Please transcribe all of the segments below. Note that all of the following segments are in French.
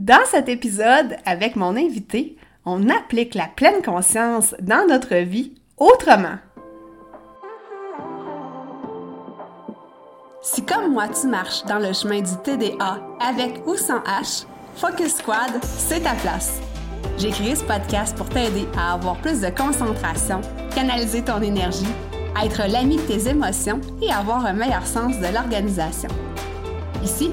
Dans cet épisode, avec mon invité, on applique la pleine conscience dans notre vie autrement. Si comme moi tu marches dans le chemin du TDA avec ou sans H, Focus Squad, c'est ta place. J'ai créé ce podcast pour t'aider à avoir plus de concentration, canaliser ton énergie, être l'ami de tes émotions et avoir un meilleur sens de l'organisation. Ici,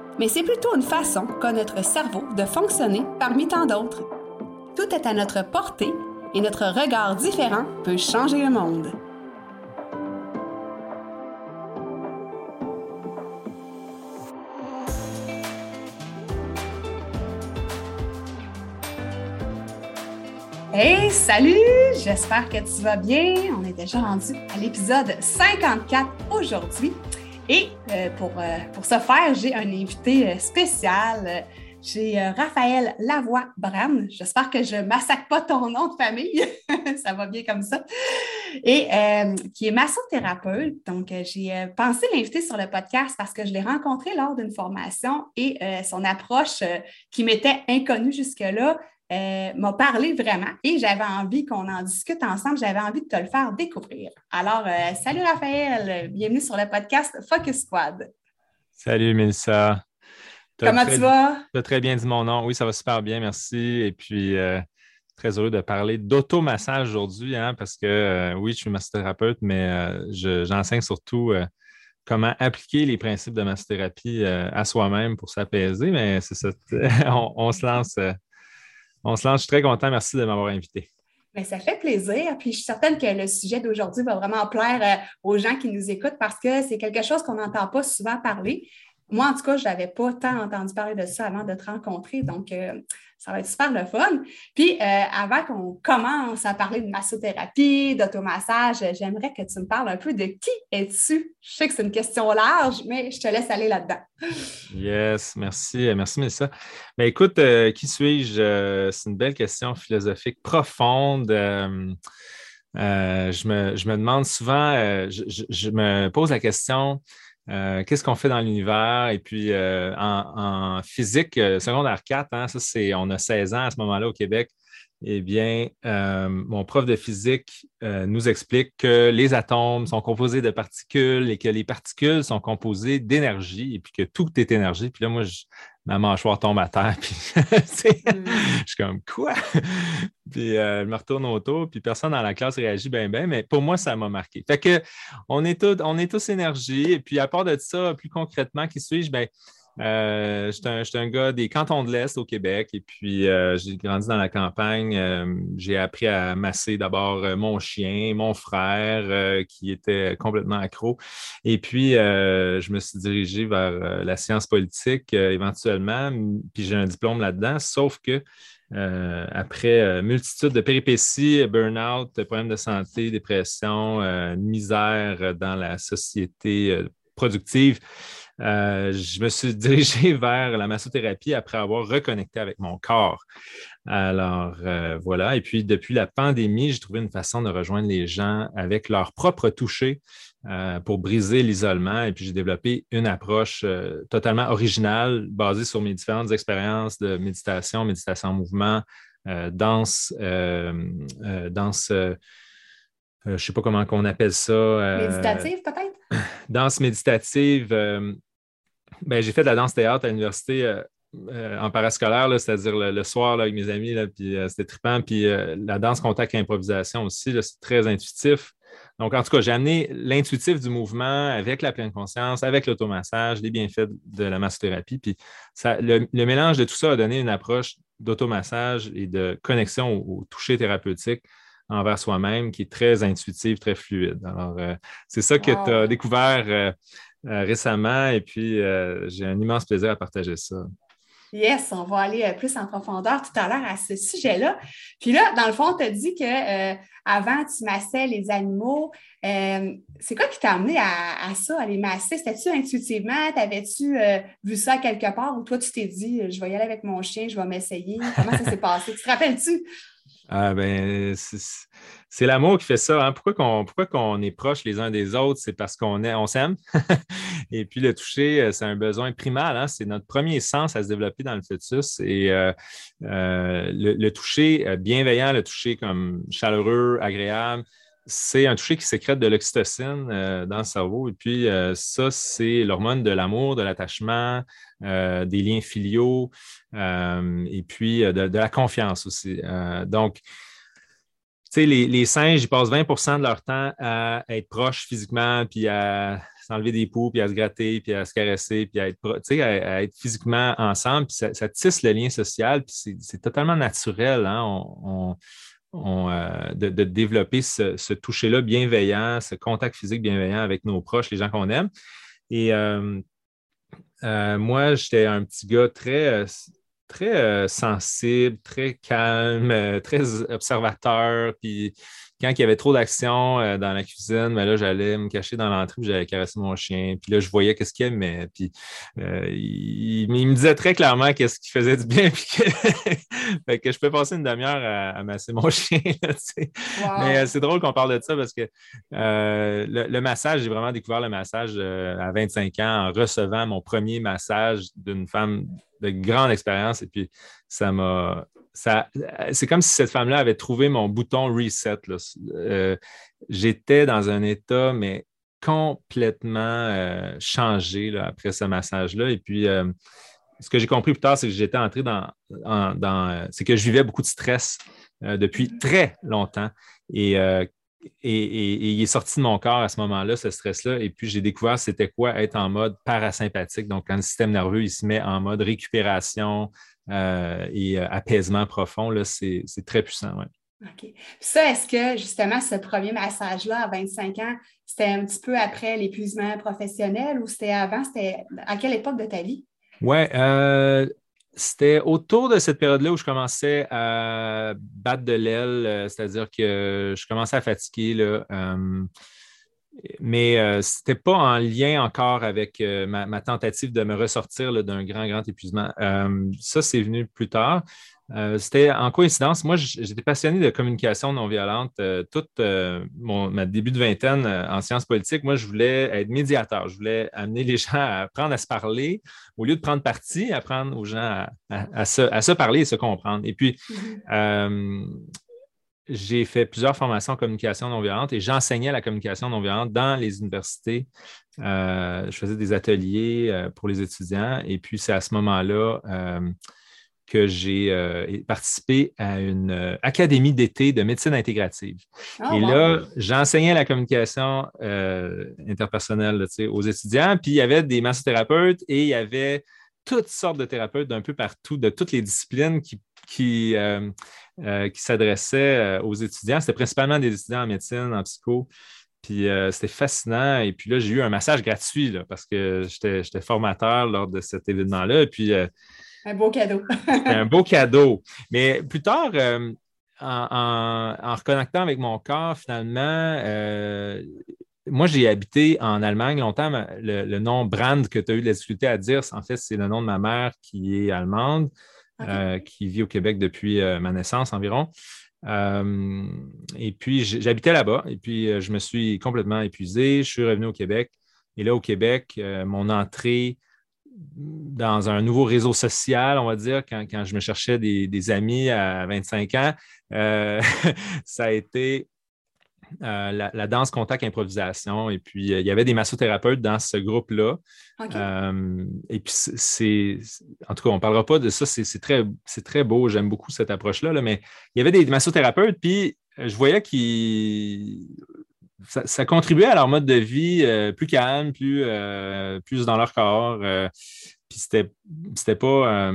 mais c'est plutôt une façon qu'a notre cerveau de fonctionner parmi tant d'autres. Tout est à notre portée et notre regard différent peut changer le monde. Hey, salut! J'espère que tu vas bien. On est déjà rendu à l'épisode 54 aujourd'hui. Et euh, pour, euh, pour ce faire, j'ai un invité euh, spécial. J'ai Raphaël Lavoie-Bram. J'espère que je ne massacre pas ton nom de famille. ça va bien comme ça. Et qui est massothérapeute. Donc, j'ai pensé l'inviter sur le podcast parce que je l'ai rencontré lors d'une formation et son approche qui m'était inconnue jusque-là euh, m'a parlé vraiment et j'avais envie qu'on en discute ensemble. J'avais envie de te le faire découvrir. Alors, euh, salut Raphaël, bienvenue sur le podcast Focus Squad. Salut Mélissa. Comment tu vas? Tu as très bien dit mon nom. Oui, ça va super bien, merci. Et puis, euh, très heureux de parler d'automassage aujourd'hui, hein, parce que oui, je suis massothérapeute, mais j'enseigne surtout comment appliquer les principes de massothérapie à soi-même pour s'apaiser. Mais c'est ça, on, se lance on se lance, je suis très content. Merci de m'avoir invité. Mais ça fait plaisir. Puis je suis certaine que le sujet d'aujourd'hui va vraiment plaire euh, aux gens qui nous écoutent parce que c'est quelque chose qu'on n'entend pas souvent parler. Moi, en tout cas, je n'avais pas tant entendu parler de ça avant de te rencontrer. Donc, euh, ça va être super le fun. Puis, euh, avant qu'on commence à parler de massothérapie, d'automassage, j'aimerais que tu me parles un peu de qui es-tu? Je sais que c'est une question large, mais je te laisse aller là-dedans. Yes, merci. Merci, Mélissa. Mais écoute, euh, qui suis-je? c'est une belle question philosophique profonde. je, me, demande souvent, je, me pose la question, euh, qu'est-ce qu'on fait dans l'univers? Et puis, euh, en, physique, euh, secondaire 4, hein, ça, c'est, on a 16 ans à ce moment-là au Québec. Eh bien, mon prof de physique nous explique que les atomes sont composés de particules et que les particules sont composées d'énergie et puis que tout est énergie. Puis là, moi, je, ma mâchoire tombe à terre. Puis mm. je suis comme quoi? puis euh, je me retourne autour, puis personne dans la classe réagit bien, bien, mais pour moi, ça m'a marqué. Fait que on est, on est tous énergie. Et puis à part de ça, plus concrètement, qui suis-je? Ben, euh, je suis un, gars des cantons de l'Est au Québec et puis euh, j'ai grandi dans la campagne. Euh, j'ai appris à masser d'abord mon chien, mon frère qui était complètement accro. Et puis, je me suis dirigé vers la science politique éventuellement, puis j'ai un diplôme là-dedans, sauf que après multitude de péripéties, burn-out, problèmes de santé, dépression, misère dans la société productive, euh, je me suis dirigé vers la massothérapie après avoir reconnecté avec mon corps. Alors euh, voilà, et puis depuis la pandémie, j'ai trouvé une façon de rejoindre les gens avec leur propre toucher euh, pour briser l'isolement. Et puis j'ai développé une approche totalement originale basée sur mes différentes expériences de méditation, méditation en mouvement, danse, danse. je ne sais pas comment on appelle ça. méditative, peut-être? Danse méditative, j'ai fait de la danse-théâtre à l'université euh, euh, en parascolaire, c'est-à-dire le, soir avec mes amis, là, puis euh, c'était trippant. Puis la danse contact et improvisation aussi, c'est très intuitif. Donc, en tout cas, j'ai amené l'intuitif du mouvement avec la pleine conscience, avec l'automassage, les bienfaits de la massothérapie. Puis ça, le, mélange de tout ça a donné une approche d'automassage et de connexion au, toucher thérapeutique envers soi-même qui est très intuitive, très fluide. Alors, c'est ça que tu as découvert euh, récemment et puis euh, j'ai un immense plaisir à partager ça. Yes, on va aller euh, plus en profondeur tout à l'heure à ce sujet-là. Puis là, dans le fond, tu as dit que euh, avant, tu massais les animaux. Euh, c'est quoi qui t'a amené à, ça, à les masser? C'était-tu intuitivement? T'avais-tu vu ça quelque part ou toi, tu t'es dit, je vais y aller avec mon chien, je vais m'essayer? Comment ça s'est passé? Tu te rappelles-tu? Ah ben, c'est l'amour qui fait ça. Hein. Pourquoi qu'on est proche les uns des autres? C'est parce qu'on on s'aime. et puis le toucher, euh, c'est un besoin primal. Hein. C'est notre premier sens à se développer dans le fœtus. Et euh, euh, le, toucher bienveillant, le toucher comme chaleureux, agréable, c'est un toucher qui sécrète de l'oxytocine dans le cerveau. Et puis, ça, c'est l'hormone de l'amour, de l'attachement, des liens filiaux. Et puis euh, de, la confiance aussi. Donc, les, singes, ils passent 20% de leur temps à être proches physiquement, puis à s'enlever des poux, puis à se gratter, puis à se caresser, puis à être, physiquement ensemble, puis ça, tisse le lien social, puis c'est totalement naturel. Hein? de, développer ce, toucher-là bienveillant, ce contact physique bienveillant avec nos proches, les gens qu'on aime. Et moi, j'étais un petit gars très, très euh, sensible, très calme, euh, très observateur. Puis quand il y avait trop d'action euh, dans la cuisine, mais ben là, j'allais me cacher dans l'entrée, j'allais caresser mon chien. Puis là, je voyais qu'est-ce qu'il aimait. Puis il, me disait très clairement qu'est-ce qui faisait du bien. Puis que, je peux passer une demi-heure à, masser mon chien. Mais c'est drôle qu'on parle de ça parce que le, le, massage, j'ai vraiment découvert le massage à 25 ans en recevant mon premier massage d'une femme de grande expérience. Et puis, ça m'a. Ça, c'est comme si cette femme-là avait trouvé mon bouton reset. Euh, j'étais dans un état, mais complètement euh, changé après ce massage-là. Et puis, euh, ce que j'ai compris plus tard, c'est que j'étais entré dans. dans c'est que je vivais beaucoup de stress depuis très longtemps. Et et, il est sorti de mon corps à ce moment-là, ce stress-là. Et puis, j'ai découvert c'était quoi être en mode parasympathique. Donc, quand le système nerveux il se met en mode récupération euh, et euh, apaisement profond, c'est très puissant. Ouais. OK. Ça, est-ce que justement ce premier massage-là à 25 ans, c'était un petit peu après l'épuisement professionnel ou c'était avant? C'était à quelle époque de ta vie? Oui, euh, c'était autour de cette période-là où je commençais à battre de l'aile, c'est-à-dire que je commençais à fatiguer. Là, euh, mais euh, ce n'était pas en lien encore avec ma, tentative de me ressortir d'un grand, grand épuisement. ça, c'est venu plus tard. Euh, c'était en coïncidence. Moi, j'étais passionné de communication non violente. Euh, tout euh, mon ma début de vingtaine en sciences politiques, moi, je voulais être médiateur. Je voulais amener les gens à apprendre à se parler au lieu de prendre parti, apprendre aux gens à, se, parler et se comprendre. Et puis, mm-hmm. J'ai fait plusieurs formations en communication non violente et j'enseignais la communication non violente dans les universités. je faisais des ateliers pour les étudiants. Et puis, c'est à ce moment-là que j'ai euh, participé à une euh, académie d'été de médecine intégrative. Ah, et là, j'enseignais la communication euh, interpersonnelle aux étudiants, puis il y avait des massothérapeutes et il y avait toutes sortes de thérapeutes d'un peu partout, de toutes les disciplines qui, qui, qui s'adressaient aux étudiants. C'était principalement des étudiants en médecine, en psycho. Puis c'était fascinant. Et puis là, j'ai eu un massage gratuit parce que j'étais formateur lors de cet événement-là. Un beau cadeau. un beau cadeau. Mais plus tard, euh, en, reconnectant avec mon corps, finalement, euh, moi, j'ai habité en Allemagne longtemps. Le, nom Brand que tu as eu de la difficulté à dire, en fait, c'est le nom de ma mère qui est allemande, euh, qui vit au Québec depuis ma naissance environ. et puis, j'habitais là-bas et puis je me suis complètement épuisé. Je suis revenu au Québec. Et là, au Québec, mon entrée dans un nouveau réseau social, on va dire, quand, je me cherchais des, amis à 25 ans, euh, ça a été euh, la, danse contact improvisation. Et puis, euh, il y avait des massothérapeutes dans ce groupe-là. et puis, c'est. En tout cas, on ne parlera pas de ça. C'est très, très beau. J'aime beaucoup cette approche-là. Là, mais il y avait des massothérapeutes, puis je voyais qu'ils ça, contribuait à leur mode de vie euh, plus calme, plus, euh, plus dans leur corps. Euh, puis c'était, c'était pas.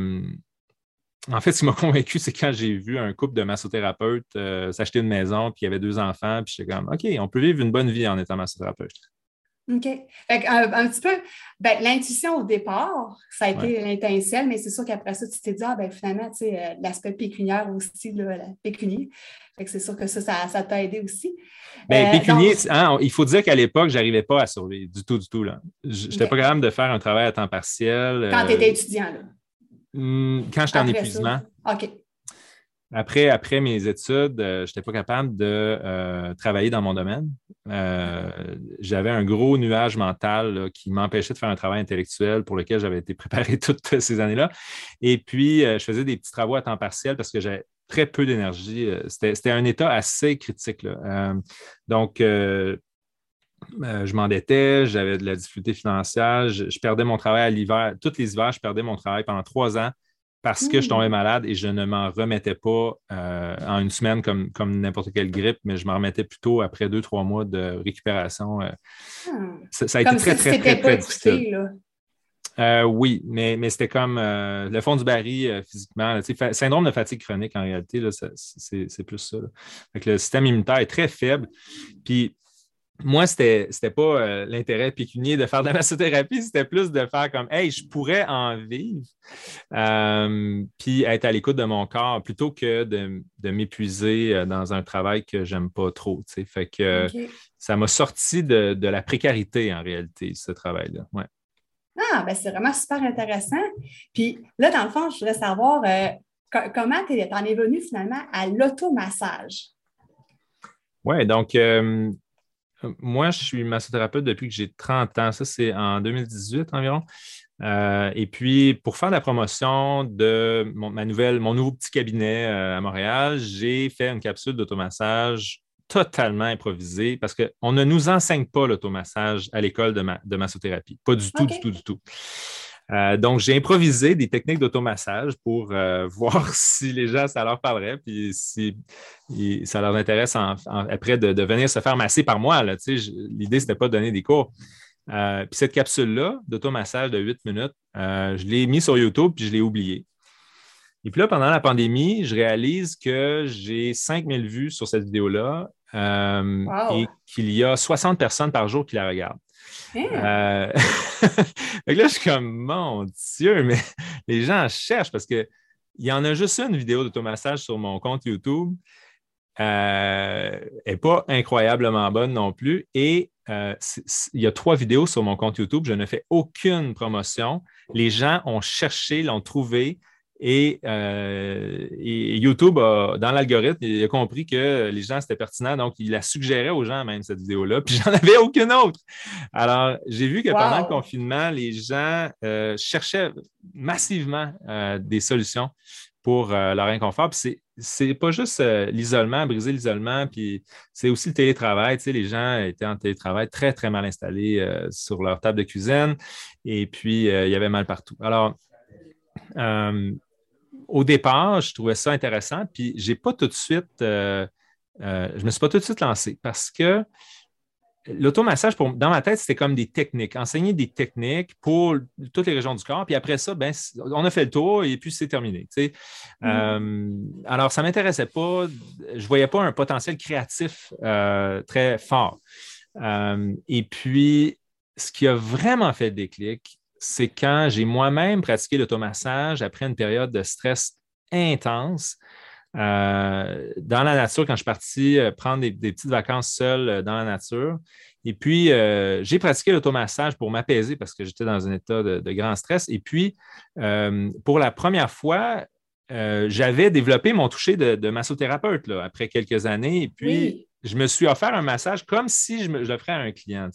En fait, ce qui m'a convaincu, c'est quand j'ai vu un couple de massothérapeutes s'acheter une maison, puis il y avait deux enfants, puis j'étais comme, OK, on peut vivre une bonne vie en étant massothérapeute. OK. Fait un, petit peu, ben, l'intuition au départ, ça a été l'intention, mais c'est sûr qu'après ça, tu t'es dit, ah, ben, finalement, tu sais, euh, l'aspect pécuniaire aussi, là, la pécunie. Fait que c'est sûr que ça, ça, t'a aidé aussi. Euh, pécunier, hein, il faut dire qu'à l'époque, je n'arrivais pas à survivre du tout, du tout. Je n'étais pas capable de faire un travail à temps partiel. Quand tu étais étudiant, là? Hmm, quand j'étais en épuisement. OK. Après, après mes études, euh, je n'étais pas capable de euh, travailler dans mon domaine. Euh, j'avais un gros nuage mental qui m'empêchait de faire un travail intellectuel pour lequel j'avais été préparé toutes ces années-là. Et puis, je faisais des petits travaux à temps partiel parce que j'avais très peu d'énergie. C'était un état assez critique. donc, je m'endettais, j'avais de la difficulté financière, je, je perdais mon travail à l'hiver. Tous les hivers, je perdais mon travail pendant trois ans parce que je tombais hmm. malade et je ne m'en remettais pas euh, en une semaine comme, comme n'importe quelle grippe, mais je m'en remettais plutôt après deux, trois mois de récupération. Euh. Hmm. ça, a été très, très, très, très, difficile. Euh, oui, mais, mais c'était comme le fond du baril physiquement. syndrome de fatigue chronique, en réalité, c'est plus ça. le système immunitaire est très faible. Puis moi, c'était n'était pas euh, l'intérêt pécunier de faire de la massothérapie, c'était plus de faire comme Hey, je pourrais en vivre, euh, puis être à l'écoute de mon corps plutôt que de, m'épuiser euh, dans un travail que j'aime pas trop. Fait que ça m'a sorti de, la précarité en réalité, ce travail-là. Ouais. Ah, ben c'est vraiment super intéressant. Puis là, dans le fond, je voudrais savoir comment tu en es venu finalement à l'automassage? Oui, donc moi, je suis massothérapeute depuis que j'ai 30 ans. Ça, c'est en 2018 environ. Euh, et puis, pour faire la promotion de mon, ma nouvelle, mon nouveau petit cabinet euh, à Montréal, j'ai fait une capsule d'automassage totalement improvisée parce qu'on ne nous enseigne pas l'automassage à l'école de, de massothérapie. Pas du tout, du tout, du tout. Euh, donc, j'ai improvisé des techniques d'automassage pour euh, voir si les gens, ça leur parlerait, puis si ça leur intéresse après de, venir se faire masser par moi. L'idée, ce n'était pas de donner des cours. Euh, puis cette capsule-là d'automassage de 8 minutes, je l'ai mis sur YouTube, puis je l'ai oublié. Et puis là, pendant la pandémie, je réalise que j'ai 5000 vues sur cette vidéo-là et qu'il y a 60 personnes par jour qui la regardent. Euh, là, je suis comme, mon Dieu, mais les gens cherchent parce qu'il y en a juste une vidéo d'automassage sur mon compte YouTube. Euh, n'est pas incroyablement bonne non plus. Et euh, il y a trois vidéos sur mon compte YouTube. Je ne fais aucune promotion. Les gens ont cherché, l'ont trouvé. Euh, et, YouTube, dans l'algorithme, il a compris que les gens, c'était pertinent. Donc, il a suggéré aux gens même cette vidéo-là. Puis, j'en avais aucune autre. Alors, j'ai vu que pendant le confinement, les gens euh, cherchaient massivement euh, des solutions pour leur inconfort. Puis, c'est pas juste l'isolement, briser l'isolement, puis c'est aussi le télétravail. Tu sais, les gens étaient en télétravail très, très mal installés sur leur table de cuisine. Et puis, il y avait mal partout. Alors, au départ, je trouvais ça intéressant, puis j'ai pas tout de suite, euh, euh, je me suis pas tout de suite lancé parce que l'automassage, dans ma tête, c'était comme des techniques, enseigner des techniques pour toutes les régions du corps, puis après ça, ben, on a fait le tour et puis c'est terminé. Mm-hmm. Euh, alors, ça ne m'intéressait pas, je ne voyais pas un potentiel créatif très fort. et puis, ce qui a vraiment fait le déclic, c'est quand j'ai moi-même pratiqué l'automassage après une période de stress intense. Euh, dans la nature, quand je suis parti euh, prendre des, petites vacances seul euh, dans la nature. Et puis, j'ai pratiqué l'automassage pour m'apaiser parce que j'étais dans un état de, grand stress. Et puis, pour la première fois, j'avais développé mon toucher de, massothérapeute après quelques années. Et puis, je me suis offert un massage comme si je, me, l'offrais à un client,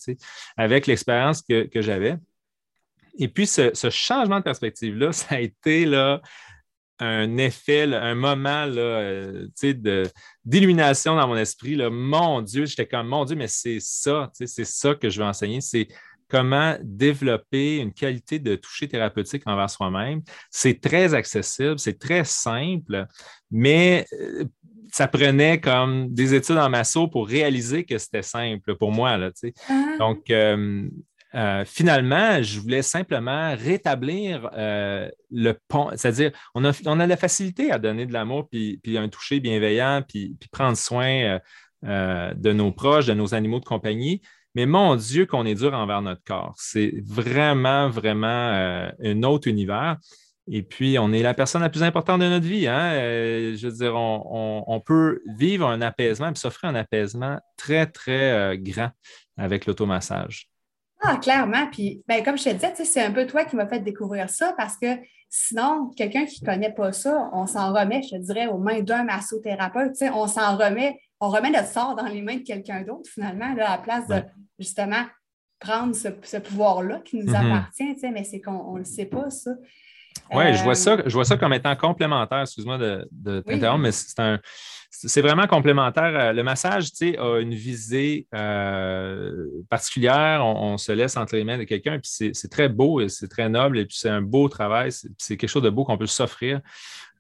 avec l'expérience que j'avais. Et puis, ce, changement de perspective-là, ça a été là, un effet, un moment euh, d'illumination dans mon esprit. Là. Mon Dieu, j'étais comme, mon Dieu, mais c'est ça, c'est ça que je veux enseigner. C'est comment développer une qualité de toucher thérapeutique envers soi-même. C'est très accessible, c'est très simple, mais euh, ça prenait comme des études en masso pour réaliser que c'était simple pour moi. Là, ah. Donc, euh, euh, finalement, je voulais simplement rétablir euh, le pont, c'est-à-dire on a, la facilité à donner de l'amour, puis, un toucher bienveillant, puis, prendre soin euh, de nos proches, de nos animaux de compagnie, Mais mon Dieu, qu'on est dur envers notre corps. C'est vraiment, vraiment un autre univers. Et puis, on est la personne la plus importante de notre vie. Hein? Je veux dire, on, peut vivre un apaisement et s'offrir un apaisement très, très grand avec l'automassage. Ah, clairement. Puis, ben, comme je te disais, c'est un peu toi qui m'as fait découvrir ça parce que sinon, quelqu'un qui ne connaît pas ça, on s'en remet, je te dirais, aux mains d'un massothérapeute. On s'en remet, on remet notre sort dans les mains de quelqu'un d'autre, finalement, là, à la place de justement prendre ce, pouvoir-là qui nous mm-hmm. appartient, mais c'est qu'on ne le sait pas, ça. Oui, je vois ça, je vois ça comme étant complémentaire, excuse-moi de, de t'interrompre, mais c'est un c'est vraiment complémentaire. Euh, le massage, tu sais, a une visée euh, particulière. On, se laisse entre les mains de quelqu'un, puis c'est très beau et c'est très noble, et puis c'est un beau travail. C'est quelque chose de beau qu'on peut s'offrir.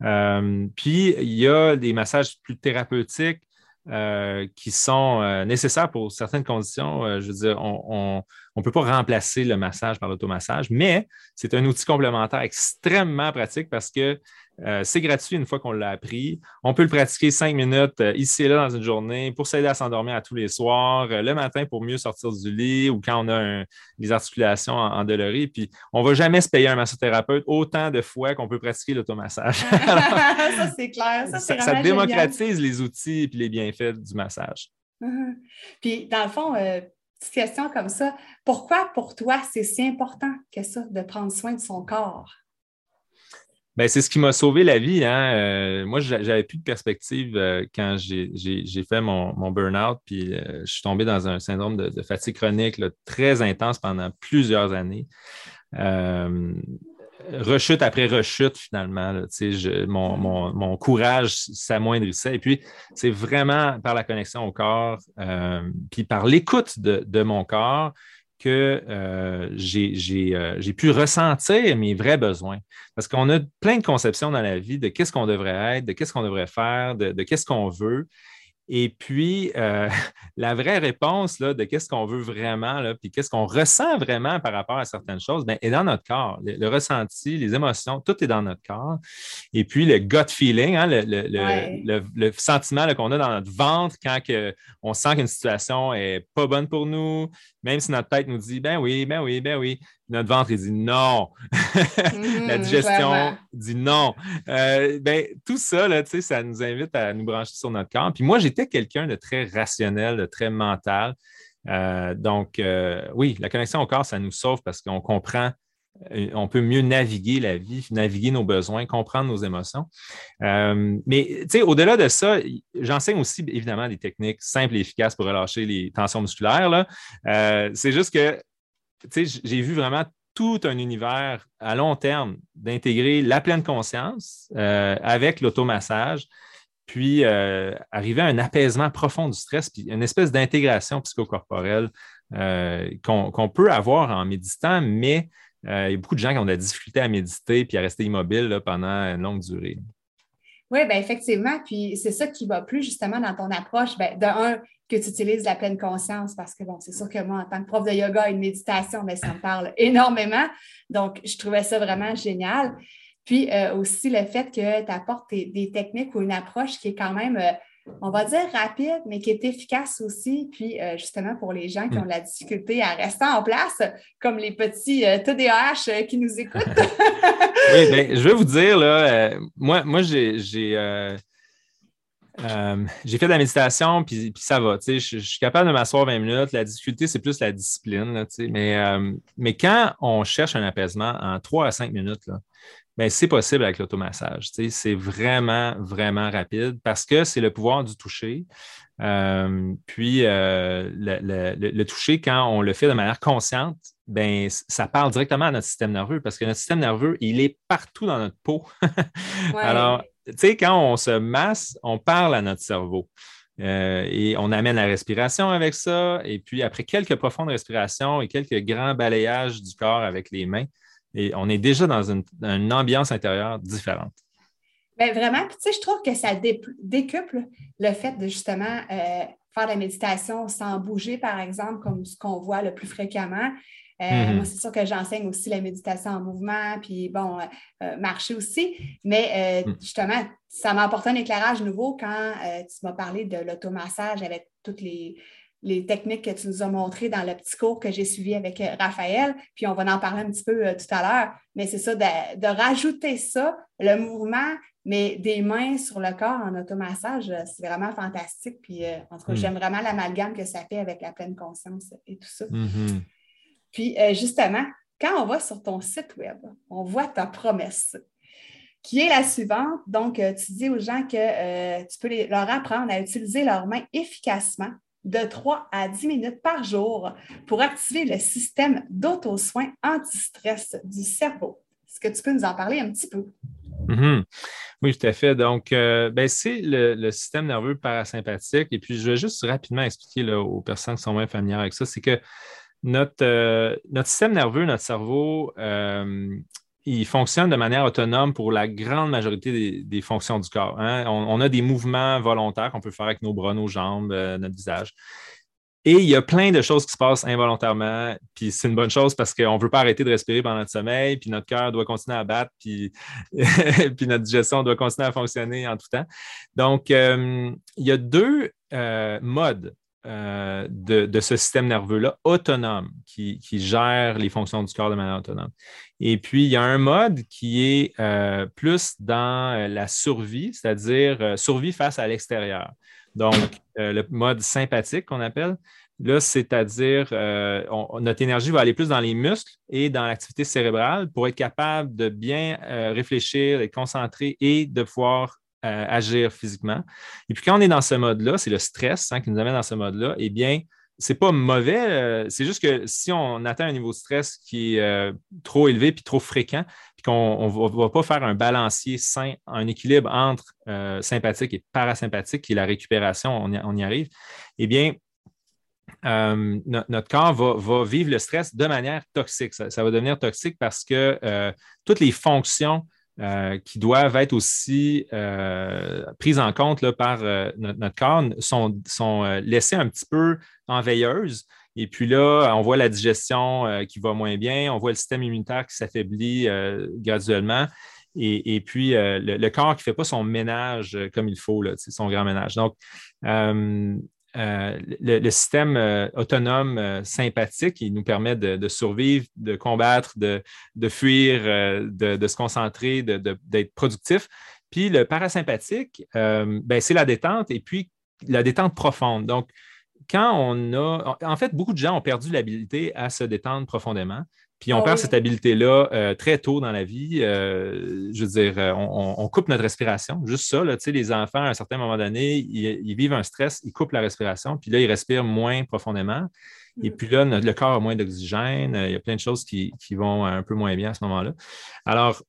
Euh, puis il y a des massages plus thérapeutiques euh, qui sont euh, nécessaires pour certaines conditions. Euh, je veux dire, on ne peut pas remplacer le massage par l'automassage, mais c'est un outil complémentaire extrêmement pratique parce que euh, c'est gratuit une fois qu'on l'a appris. On peut le pratiquer cinq minutes euh, ici et là dans une journée pour s'aider à s'endormir à tous les soirs, euh, le matin pour mieux sortir du lit ou quand on a des articulations en, Puis on ne va jamais se payer un massothérapeute autant de fois qu'on peut pratiquer l'automassage. ça, c'est clair. Ça, ça, démocratise les outils et les bienfaits du massage. Puis, dans le fond, petite question comme ça, pourquoi pour toi c'est si important que ça de prendre soin de son corps? Ben, c'est ce qui m'a sauvé la vie. Hein. Euh, moi, j'avais plus de perspective euh, quand j'ai fait mon, burn-out, puis euh, je suis tombé dans un syndrome de, fatigue chronique très intense pendant plusieurs années. rechute après rechute, finalement. mon, courage s'amoindrissait. Et puis, c'est vraiment par la connexion au corps, puis par l'écoute de, mon corps que euh, euh, j'ai pu ressentir mes vrais besoins. Parce qu'on a plein de conceptions dans la vie de qu'est-ce qu'on devrait être, de qu'est-ce qu'on devrait faire, de, de qu'est-ce qu'on veut. Et puis, euh, la vraie réponse là, de qu'est-ce qu'on veut vraiment, là, puis qu'est-ce qu'on ressent vraiment par rapport à certaines choses, bien, est dans notre corps. Le, ressenti, les émotions, tout est dans notre corps. Et puis, le gut feeling, hein, le, sentiment qu'on a dans notre ventre quand on sent qu'une situation n'est pas bonne pour nous, même si notre tête nous dit, ben oui, ben oui, ben oui notre ventre il dit non. la mhm, digestion dit non. Euh, ben, tout ça, là, ça nous invite à nous brancher sur notre corps. Puis moi, j'étais quelqu'un de très rationnel, de très mental. Euh, donc, euh, oui, la connexion au corps, ça nous sauve parce qu'on comprend, on peut mieux naviguer la vie, naviguer nos besoins, comprendre nos émotions. mais au-delà de ça, j'enseigne aussi évidemment des techniques simples et efficaces pour relâcher les tensions musculaires. C'est juste que j'ai vu vraiment tout un univers à long terme d'intégrer la pleine conscience euh, avec l'automassage, puis euh, arriver à un apaisement profond du stress, puis une espèce d'intégration psychocorporelle euh, qu'on peut avoir en méditant, mais il y a beaucoup de gens qui ont de la difficulté à méditer puis à rester immobile pendant une longue durée. Oui, bien effectivement. Puis c'est ça qui va plus justement dans ton approche. Bien, de un, que tu utilises la pleine conscience parce que bon, c'est sûr que moi, en tant que prof de yoga et de méditation, bien, ça me parle énormément. Donc, je trouvais ça vraiment génial. Puis euh, aussi le fait que tu apportes des, techniques ou une approche qui est quand même, euh, on va dire rapide, mais qui est efficace aussi. Puis euh, justement pour les gens qui ont de la difficulté à rester en place, comme les petits TDAH qui nous écoutent. oui, bien, je vais vous dire, là, moi, j'ai euh, fait de la méditation, puis, ça va. Je, je, suis capable de m'asseoir 20 minutes. La difficulté, c'est plus la discipline. mais, euh, mais quand on cherche un apaisement en 3 à 5 minutes, ben, c'est possible avec l'automassage. C'est vraiment, vraiment rapide parce que c'est le pouvoir du toucher. Euh, puis le, toucher, quand on le fait de manière consciente, ben, ça parle directement à notre système nerveux parce que notre système nerveux, il est partout dans notre peau. Alors, tu sais, quand on se masse, on parle à notre cerveau. Euh, et on amène la respiration avec ça. Et puis, après quelques profondes respirations et quelques grands balayages du corps avec les mains, et on est déjà dans une, ambiance intérieure différente. Bien, vraiment, tu sais, je trouve que ça décuple le fait de justement euh, faire de la méditation sans bouger, par exemple, comme ce qu'on voit le plus fréquemment. Euh, mm-hmm. Moi, c'est sûr que j'enseigne aussi la méditation en mouvement, puis bon, euh, euh, marcher aussi. Mais mm. justement, ça m'a apporté un éclairage nouveau quand tu m'as parlé de l'automassage avec toutes les, les techniques que tu nous as montrées dans le petit cours que j'ai suivi avec euh, Raphaël, puis on va en parler un petit peu euh, tout à l'heure, mais c'est ça, de, rajouter ça, le mouvement, mais des mains sur le corps en automassage, euh, c'est vraiment fantastique. Puis en tout cas, hmm. j'aime vraiment l'amalgame que ça fait avec la pleine conscience et tout ça. Mm-hmm. Puis justement, quand on va sur ton site web, on voit ta promesse qui est la suivante. Donc, tu dis aux gens que tu peux leur apprendre à utiliser leurs mains efficacement de 3 à 10 minutes par jour pour activer le système d'auto-soin anti-stress du cerveau. Est-ce que tu peux nous en parler un petit peu? Mm-hmm. Oui, tout à fait. Donc, euh, ben, c'est le, système nerveux parasympathique. Et puis, je vais juste rapidement expliquer aux personnes qui sont moins familières avec ça. C'est que notre, euh, notre système nerveux, notre cerveau, euh, il fonctionne de manière autonome pour la grande majorité des, fonctions du corps. Hein. On, a des mouvements volontaires qu'on peut faire avec nos bras, nos jambes, euh, notre visage. Et il y a plein de choses qui se passent involontairement, puis c'est une bonne chose parce qu'on ne veut pas arrêter de respirer pendant notre sommeil, puis notre cœur doit continuer à battre, puis, notre digestion doit continuer à fonctionner en tout temps. Donc, euh, il y a deux euh, modes euh, de, ce système nerveux-là autonome qui, gère les fonctions du corps de manière autonome. Et puis, il y a un mode qui est euh, plus dans euh, la survie, c'est-à-dire survie face à l'extérieur. Donc, le mode sympathique qu'on appelle, là, c'est-à-dire notre énergie va aller plus dans les muscles et dans l'activité cérébrale pour être capable de bien réfléchir, d'être concentré et de pouvoir euh, agir physiquement. Et puis quand on est dans ce mode-là, c'est le stress hein, qui nous amène dans ce mode-là, eh bien, c'est pas mauvais. Euh, c'est juste que si on atteint un niveau de stress qui est euh, trop élevé puis trop fréquent, puis qu'on ne va, pas faire un balancier sain, un équilibre entre sympathique et parasympathique, qui est la récupération, on y, arrive, eh bien, notre corps va, vivre le stress de manière toxique. ça va devenir toxique parce que toutes les fonctions euh, qui doivent être aussi euh, prises en compte par euh, notre, corps sont, laissées un petit peu en veilleuse. Et puis là, on voit la digestion qui va moins bien, on voit le système immunitaire qui s'affaiblit graduellement. Et, puis, le, corps qui ne fait pas son ménage comme il faut, là, son grand ménage. Donc, euh, le, système euh, autonome euh, sympathique, il nous permet de, survivre, de combattre, de, fuir, de, se concentrer, d'être productif. Puis le parasympathique, ben, c'est la détente et puis la détente profonde. Donc, quand on a, en fait, beaucoup de gens ont perdu l'habilité à se détendre profondément. Puis on ah perd cette habileté-là euh, très tôt dans la vie. Euh, je veux dire, euh, on, coupe notre respiration. Juste ça, là, les enfants, à un certain moment donné, ils, vivent un stress, ils coupent la respiration, puis là, ils respirent moins profondément. Et mm. puis là, le corps a moins d'oxygène. Il y a plein de choses qui, vont un peu moins bien à ce moment-là. Alors,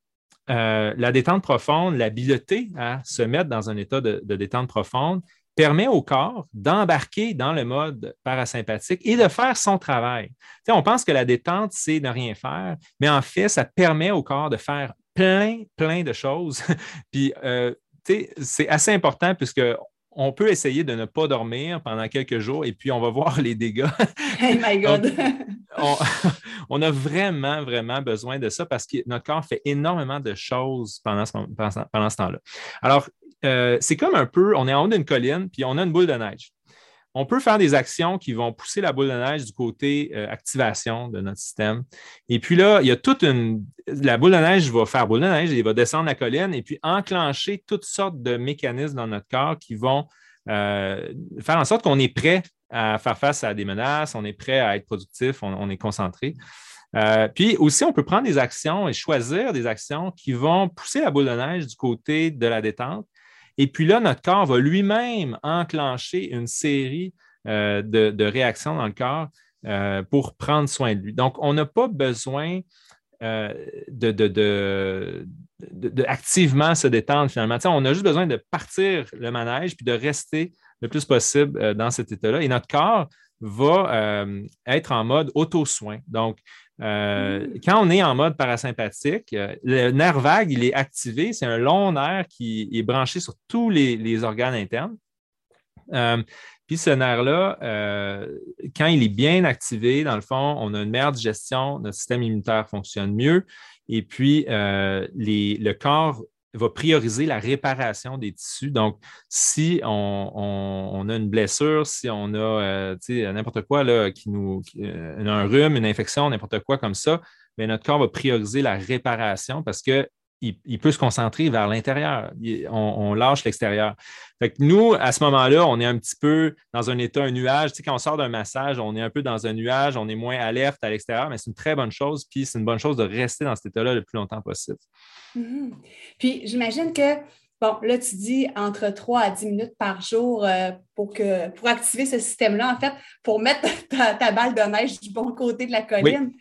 la détente profonde, l'habileté à se mettre dans un état de détente profonde, permet au corps d'embarquer dans le mode parasympathique et de faire son travail. on pense que la détente, c'est ne rien faire, mais en fait, ça permet au corps de faire plein, plein de choses. Puis, euh, c'est assez important puisque on peut essayer de ne pas dormir pendant quelques jours et puis on va voir les dégâts. Hey my God! on, a vraiment, vraiment besoin de ça parce que notre corps fait énormément de choses pendant ce, pendant ce temps-là. Alors, euh, c'est comme un peu, on est en haut d'une colline, puis on a une boule de neige. On peut faire des actions qui vont pousser la boule de neige du côté euh, activation de notre système. Et puis là, il y a toute une. La boule de neige va faire boule de neige, elle va descendre la colline et puis enclencher toutes sortes de mécanismes dans notre corps qui vont euh, faire en sorte qu'on est prêt à faire face à des menaces, on est prêt à être productif, on, est concentré. puis aussi, on peut prendre des actions et choisir des actions qui vont pousser la boule de neige du côté de la détente et puis là, notre corps va lui-même enclencher une série euh, de, réactions dans le corps euh, pour prendre soin de lui. Donc, on n'a pas besoin euh, de, activement se détendre finalement. on a juste besoin de partir le manège puis de rester le plus possible dans cet état-là. Et notre corps va être en mode auto-soin. Donc, euh, mm. quand on est en mode parasympathique, euh, le nerf vague, il est activé. C'est un long nerf qui est branché sur tous les, organes internes. Euh, puis ce nerf-là, quand il est bien activé, dans le fond, on a une meilleure digestion, notre système immunitaire fonctionne mieux. Et puis, le corps va prioriser la réparation des tissus. Donc, si on, a une blessure, si on a euh, n'importe quoi là, qui nous, euh, un rhume, une infection, n'importe quoi comme ça, bien, notre corps va prioriser la réparation parce que il, peut se concentrer vers l'intérieur. On, lâche l'extérieur. Fait nous, à ce moment-là, on est un petit peu dans un état, un nuage. Tu sais, quand on sort d'un massage, on est un peu dans un nuage, on est moins alerte à l'extérieur, mais c'est une très bonne chose. Puis c'est une bonne chose de rester dans cet état-là le plus longtemps possible. Mm-hmm. Puis j'imagine que, bon, là, tu dis entre 3 à 10 minutes par jour euh, pour, que, pour activer ce système-là, en fait, pour mettre ta, balle de neige du bon côté de la colline.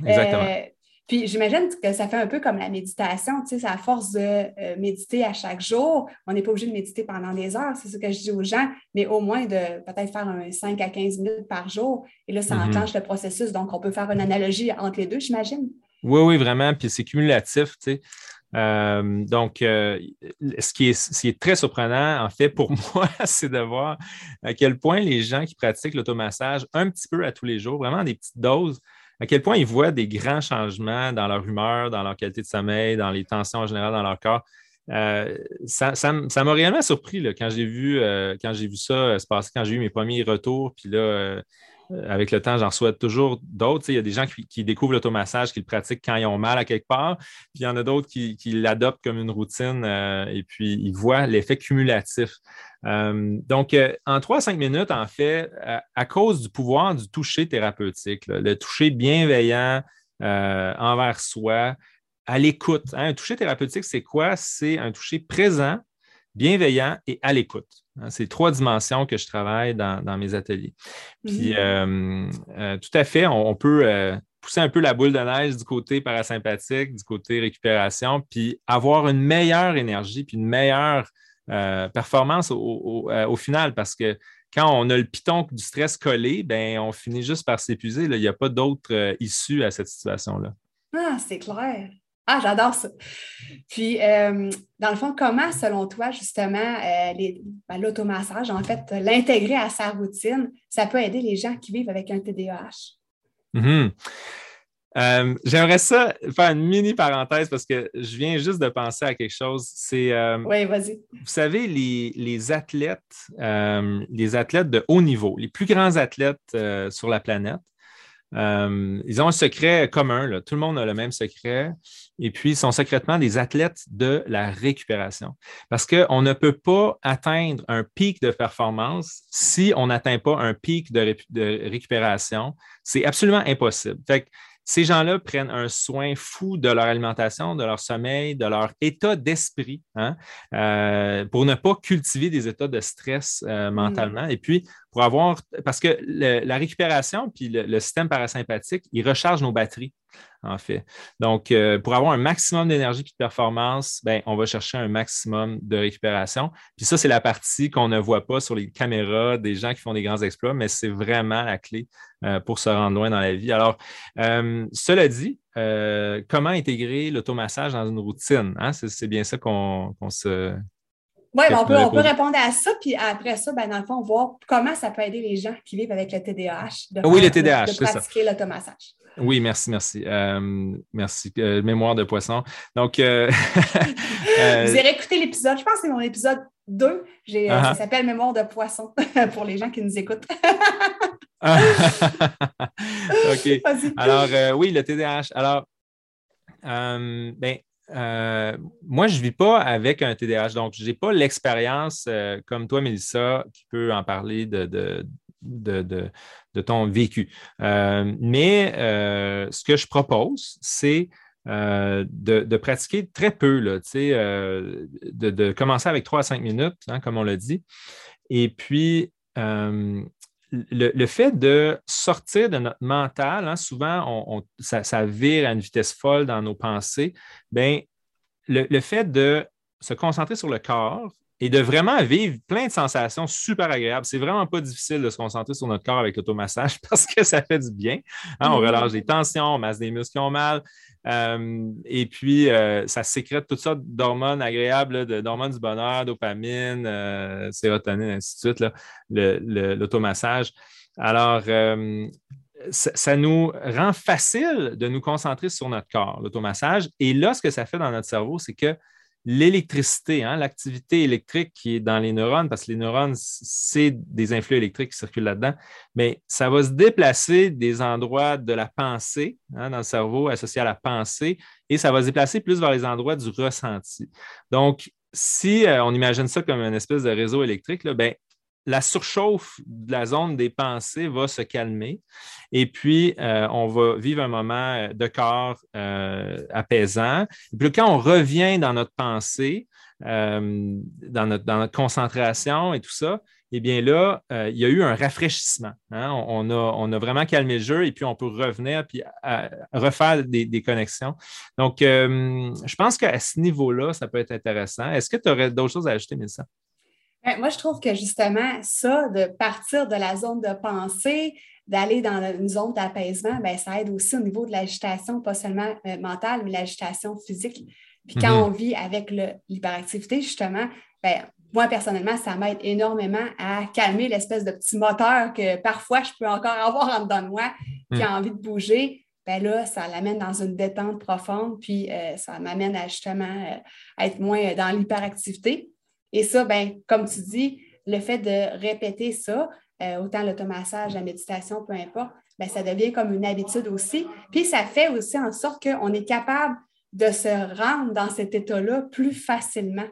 Oui, exactement. Euh, puis j'imagine que ça fait un peu comme la méditation, tu sais, c'est à force de euh, méditer à chaque jour. On n'est pas obligé de méditer pendant des heures, c'est ce que je dis aux gens, mais au moins de peut-être faire un 5 à 15 minutes par jour. Et là, ça mm-hmm. enclenche le processus. Donc, on peut faire une analogie entre les deux, j'imagine. Oui, oui, vraiment. Puis c'est cumulatif, tu sais. Euh, donc, euh, ce, qui est, ce, qui est, très surprenant, en fait, pour moi, c'est de voir à quel point les gens qui pratiquent l'automassage un petit peu à tous les jours, vraiment des petites doses, à quel point ils voient des grands changements dans leur humeur, dans leur qualité de sommeil, dans les tensions en général dans leur corps? Euh, ça, m'a réellement surpris quand j'ai vu, euh, vu ça euh, se passer, quand j'ai eu mes premiers retours. Puis là, avec le temps, j'en souhaite toujours d'autres. Il y a des gens qui, découvrent l'automassage, qui le pratiquent quand ils ont mal à quelque part. Puis il y en a d'autres qui, l'adoptent comme une routine et puis ils voient l'effet cumulatif. Euh, donc, euh, en 3 à 5 minutes, en fait, à, cause du pouvoir du toucher thérapeutique, le toucher bienveillant euh, envers soi, à l'écoute. Hein, un toucher thérapeutique, c'est quoi? C'est un toucher présent, bienveillant et à l'écoute. Hein, c'est trois dimensions que je travaille dans, mes ateliers. Puis, mmh. tout à fait, on, peut pousser un peu la boule de neige du côté parasympathique, du côté récupération, puis avoir une meilleure énergie, puis une meilleure euh, performance euh, au, final parce que quand on a le piton du stress collé, ben, on finit juste par s'épuiser. Il n'y a pas d'autre euh, issue à cette situation-là. Ah, c'est clair. Ah, j'adore ça. Puis, dans le fond, comment, selon toi, justement, ben, l'automassage, en fait, l'intégrer à sa routine, ça peut aider les gens qui vivent avec un TDAH? Mm-hmm. Euh, j'aimerais ça faire une mini parenthèse parce que je viens juste de penser à quelque chose. C'est, euh, oui, vas-y. Vous savez, les, athlètes, euh, les athlètes de haut niveau, les plus grands athlètes sur la planète, ils ont un secret commun. Tout le monde a le même secret. Et puis, ils sont secrètement des athlètes de la récupération. Parce qu'on ne peut pas atteindre un pic de performance si on n'atteint pas un pic de, de récupération. C'est absolument impossible. Fait ces gens-là prennent un soin fou de leur alimentation, de leur sommeil, de leur état d'esprit, hein, euh, pour ne pas cultiver des états de stress euh, mentalement. Et puis, pour avoir, parce que la récupération puis le, système parasympathique, il recharge nos batteries, en fait. Donc, euh, pour avoir un maximum d'énergie et de performance, ben, on va chercher un maximum de récupération. Puis ça, c'est la partie qu'on ne voit pas sur les caméras des gens qui font des grands exploits, mais c'est vraiment la clé euh, pour se rendre loin dans la vie. Alors, euh, cela dit, comment intégrer l'automassage dans une routine? Hein? C'est bien ça qu'on se oui, ben, on, peut, on peut répondre à ça, puis après ça, ben, dans le fond, voir comment ça peut aider les gens qui vivent avec le TDAH de, oui, le TDAH, de, pratiquer l'automassage. Oui, merci, merci. Euh, merci. Euh, mémoire de poisson. Donc, euh, Vous irez écouter l'épisode, je pense que c'est mon épisode 2. Uh-huh. Ça s'appelle Mémoire de poisson pour les gens qui nous écoutent. OK. Alors, oui, le TDAH. Alors, ben, euh, moi, je ne vis pas avec un TDAH, donc je n'ai pas l'expérience euh, comme toi, Mélissa, qui peut en parler de, ton vécu. Euh, mais ce que je propose, c'est de, pratiquer très peu, de, commencer avec 3 à 5 minutes, hein, comme on l'a dit. Et puis, le, fait de sortir de notre mental, hein, souvent, ça, vire à une vitesse folle dans nos pensées, bien, le, fait de se concentrer sur le corps et de vraiment vivre plein de sensations super agréables. C'est vraiment pas difficile de se concentrer sur notre corps avec l'automassage parce que ça fait du bien. Hein, on mm-hmm. relâche des tensions, on masse des muscles qui ont mal. Euh, et puis, euh, ça sécrète toutes sortes d'hormones agréables, d'hormones du bonheur, dopamine, euh, sérotonine, ainsi de suite, l'automassage. Alors, ça, nous rend facile de nous concentrer sur notre corps, l'automassage. Et là, ce que ça fait dans notre cerveau, c'est que l'électricité, hein, l'activité électrique qui est dans les neurones, parce que les neurones, c'est des influx électriques qui circulent là-dedans, mais ça va se déplacer des endroits de la pensée hein, dans le cerveau associé à la pensée et ça va se déplacer plus vers les endroits du ressenti. Donc, si euh, on imagine ça comme une espèce de réseau électrique, là, ben, la surchauffe de la zone des pensées va se calmer et puis euh, on va vivre un moment euh, de corps euh, apaisant. Et puis quand on revient dans notre pensée, dans notre, concentration et tout ça, eh bien là, il y a eu un rafraîchissement. Hein. On, a, vraiment calmé le jeu et puis on peut revenir puis refaire des, connexions. Donc, je pense qu'à ce niveau-là, ça peut être intéressant. Est-ce que tu aurais d'autres choses à ajouter, Mélissa? Ben, moi, je trouve que justement, ça, de partir de la zone de pensée, d'aller dans une zone d'apaisement, ben, ça aide aussi au niveau de l'agitation, pas seulement euh, mentale, mais l'agitation physique. Puis quand mhm. on vit avec l'hyperactivité, justement, ben, moi, personnellement, ça m'aide énormément à calmer l'espèce de petit moteur que parfois je peux encore avoir en dedans de moi qui a mhm. envie de bouger. Ben là, ça l'amène dans une détente profonde, puis euh, ça m'amène à justement euh, être moins dans l'hyperactivité. Et ça, ben, comme tu dis, le fait de répéter ça, euh, autant l'automassage, la méditation, peu importe, ben, ça devient comme une habitude aussi. Puis ça fait aussi en sorte qu'on est capable de se rendre dans cet état-là plus facilement.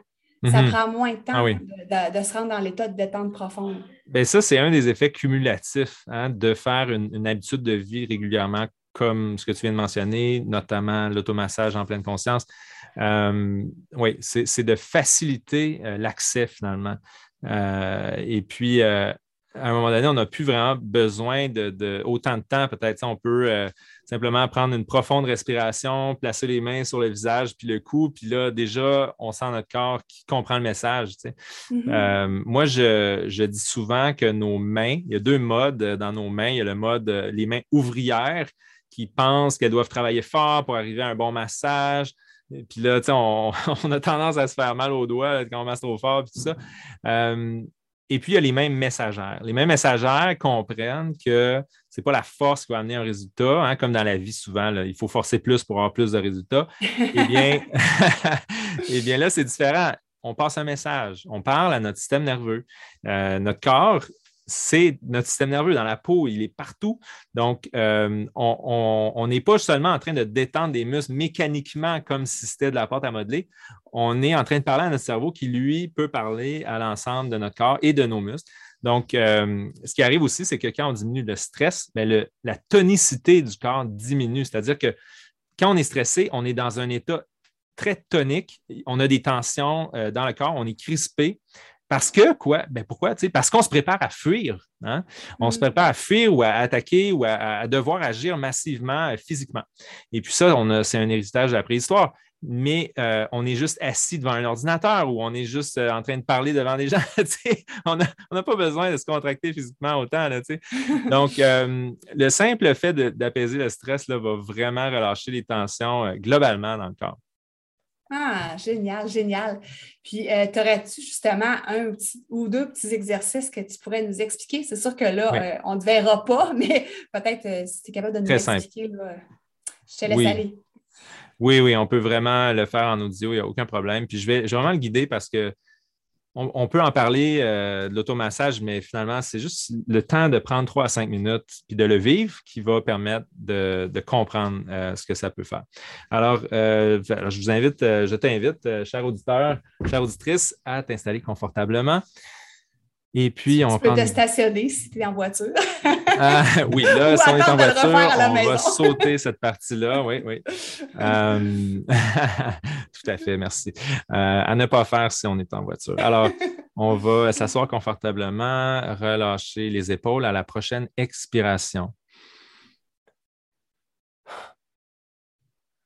Ça mhm. prend moins de temps ah de, se rendre dans l'état de détente profonde. Bien, ça, c'est un des effets cumulatifs hein, de faire une, habitude de vie régulièrement, comme ce que tu viens de mentionner, notamment l'automassage en pleine conscience. Euh, oui, c'est de faciliter euh, l'accès finalement. Euh, et puis, à un moment donné, on n'a plus vraiment besoin de, autant de temps. Peut-être on peut simplement prendre une profonde respiration, placer les mains sur le visage, puis le cou, puis là, déjà, on sent notre corps qui comprend le message. Mm-hmm. moi, je, je, dis souvent que nos mains, il y a deux modes dans nos mains. Il y a le mode les mains ouvrières qui pensent qu'elles doivent travailler fort pour arriver à un bon massage. Puis là, on, on, a tendance à se faire mal aux doigts quand on masse trop fort, et tout ça. Euh, et puis, il y a les mêmes messagères. Les mêmes messagères comprennent que ce n'est pas la force qui va amener un résultat, hein, comme dans la vie souvent, il faut forcer plus pour avoir plus de résultats. eh bien, eh bien là, c'est différent. On passe un message, on parle à notre système nerveux. Euh, notre corps c'est notre système nerveux dans la peau, il est partout. Donc, euh, on n'est pas seulement en train de détendre des muscles mécaniquement comme si c'était de la pâte à modeler. On est en train de parler à notre cerveau qui, lui, peut parler à l'ensemble de notre corps et de nos muscles. Donc, euh, ce qui arrive aussi, c'est que quand on diminue le stress, ben, la tonicité du corps diminue. C'est-à-dire que quand on est stressé, on est dans un état très tonique. On a des tensions euh, dans le corps, on est crispé. Parce que quoi? Ben pourquoi? Parce qu'on se prépare à fuir. Hein? On se mm. prépare à fuir ou à attaquer ou à, devoir agir massivement euh, physiquement. Et puis ça, c'est un héritage de la préhistoire. Mais euh, on est juste assis devant un ordinateur ou on est juste euh, en train de parler devant des gens. on n'a pas besoin de se contracter physiquement autant. Là, Donc, le simple fait d'apaiser le stress là, va vraiment relâcher les tensions globalement dans le corps. Ah, génial, génial. Puis, euh, t'aurais-tu justement un ou deux petits exercices que tu pourrais nous expliquer? C'est sûr que là, euh, on ne te verra pas, mais peut-être euh, si tu es capable de nous expliquer, je te laisse aller. Oui, oui, on peut vraiment le faire en audio, il n'y a aucun problème. Puis je vais, je vais vraiment le guider parce que on, peut en parler euh, de l'automassage, mais finalement, c'est juste le temps de prendre trois à cinq minutes puis de le vivre qui va permettre de, comprendre euh, ce que ça peut faire. Alors, euh, je vous invite, je t'invite, cher auditeur, chère auditrice, à t'installer confortablement. Et puis, on peux te stationner si tu es en voiture. ah, oui, là, si on est en voiture, on va sauter cette partie-là. Oui, oui. Euh, tout à fait, merci. Euh, à ne pas faire si on est en voiture. Alors, on va s'asseoir confortablement, relâcher les épaules à la prochaine expiration.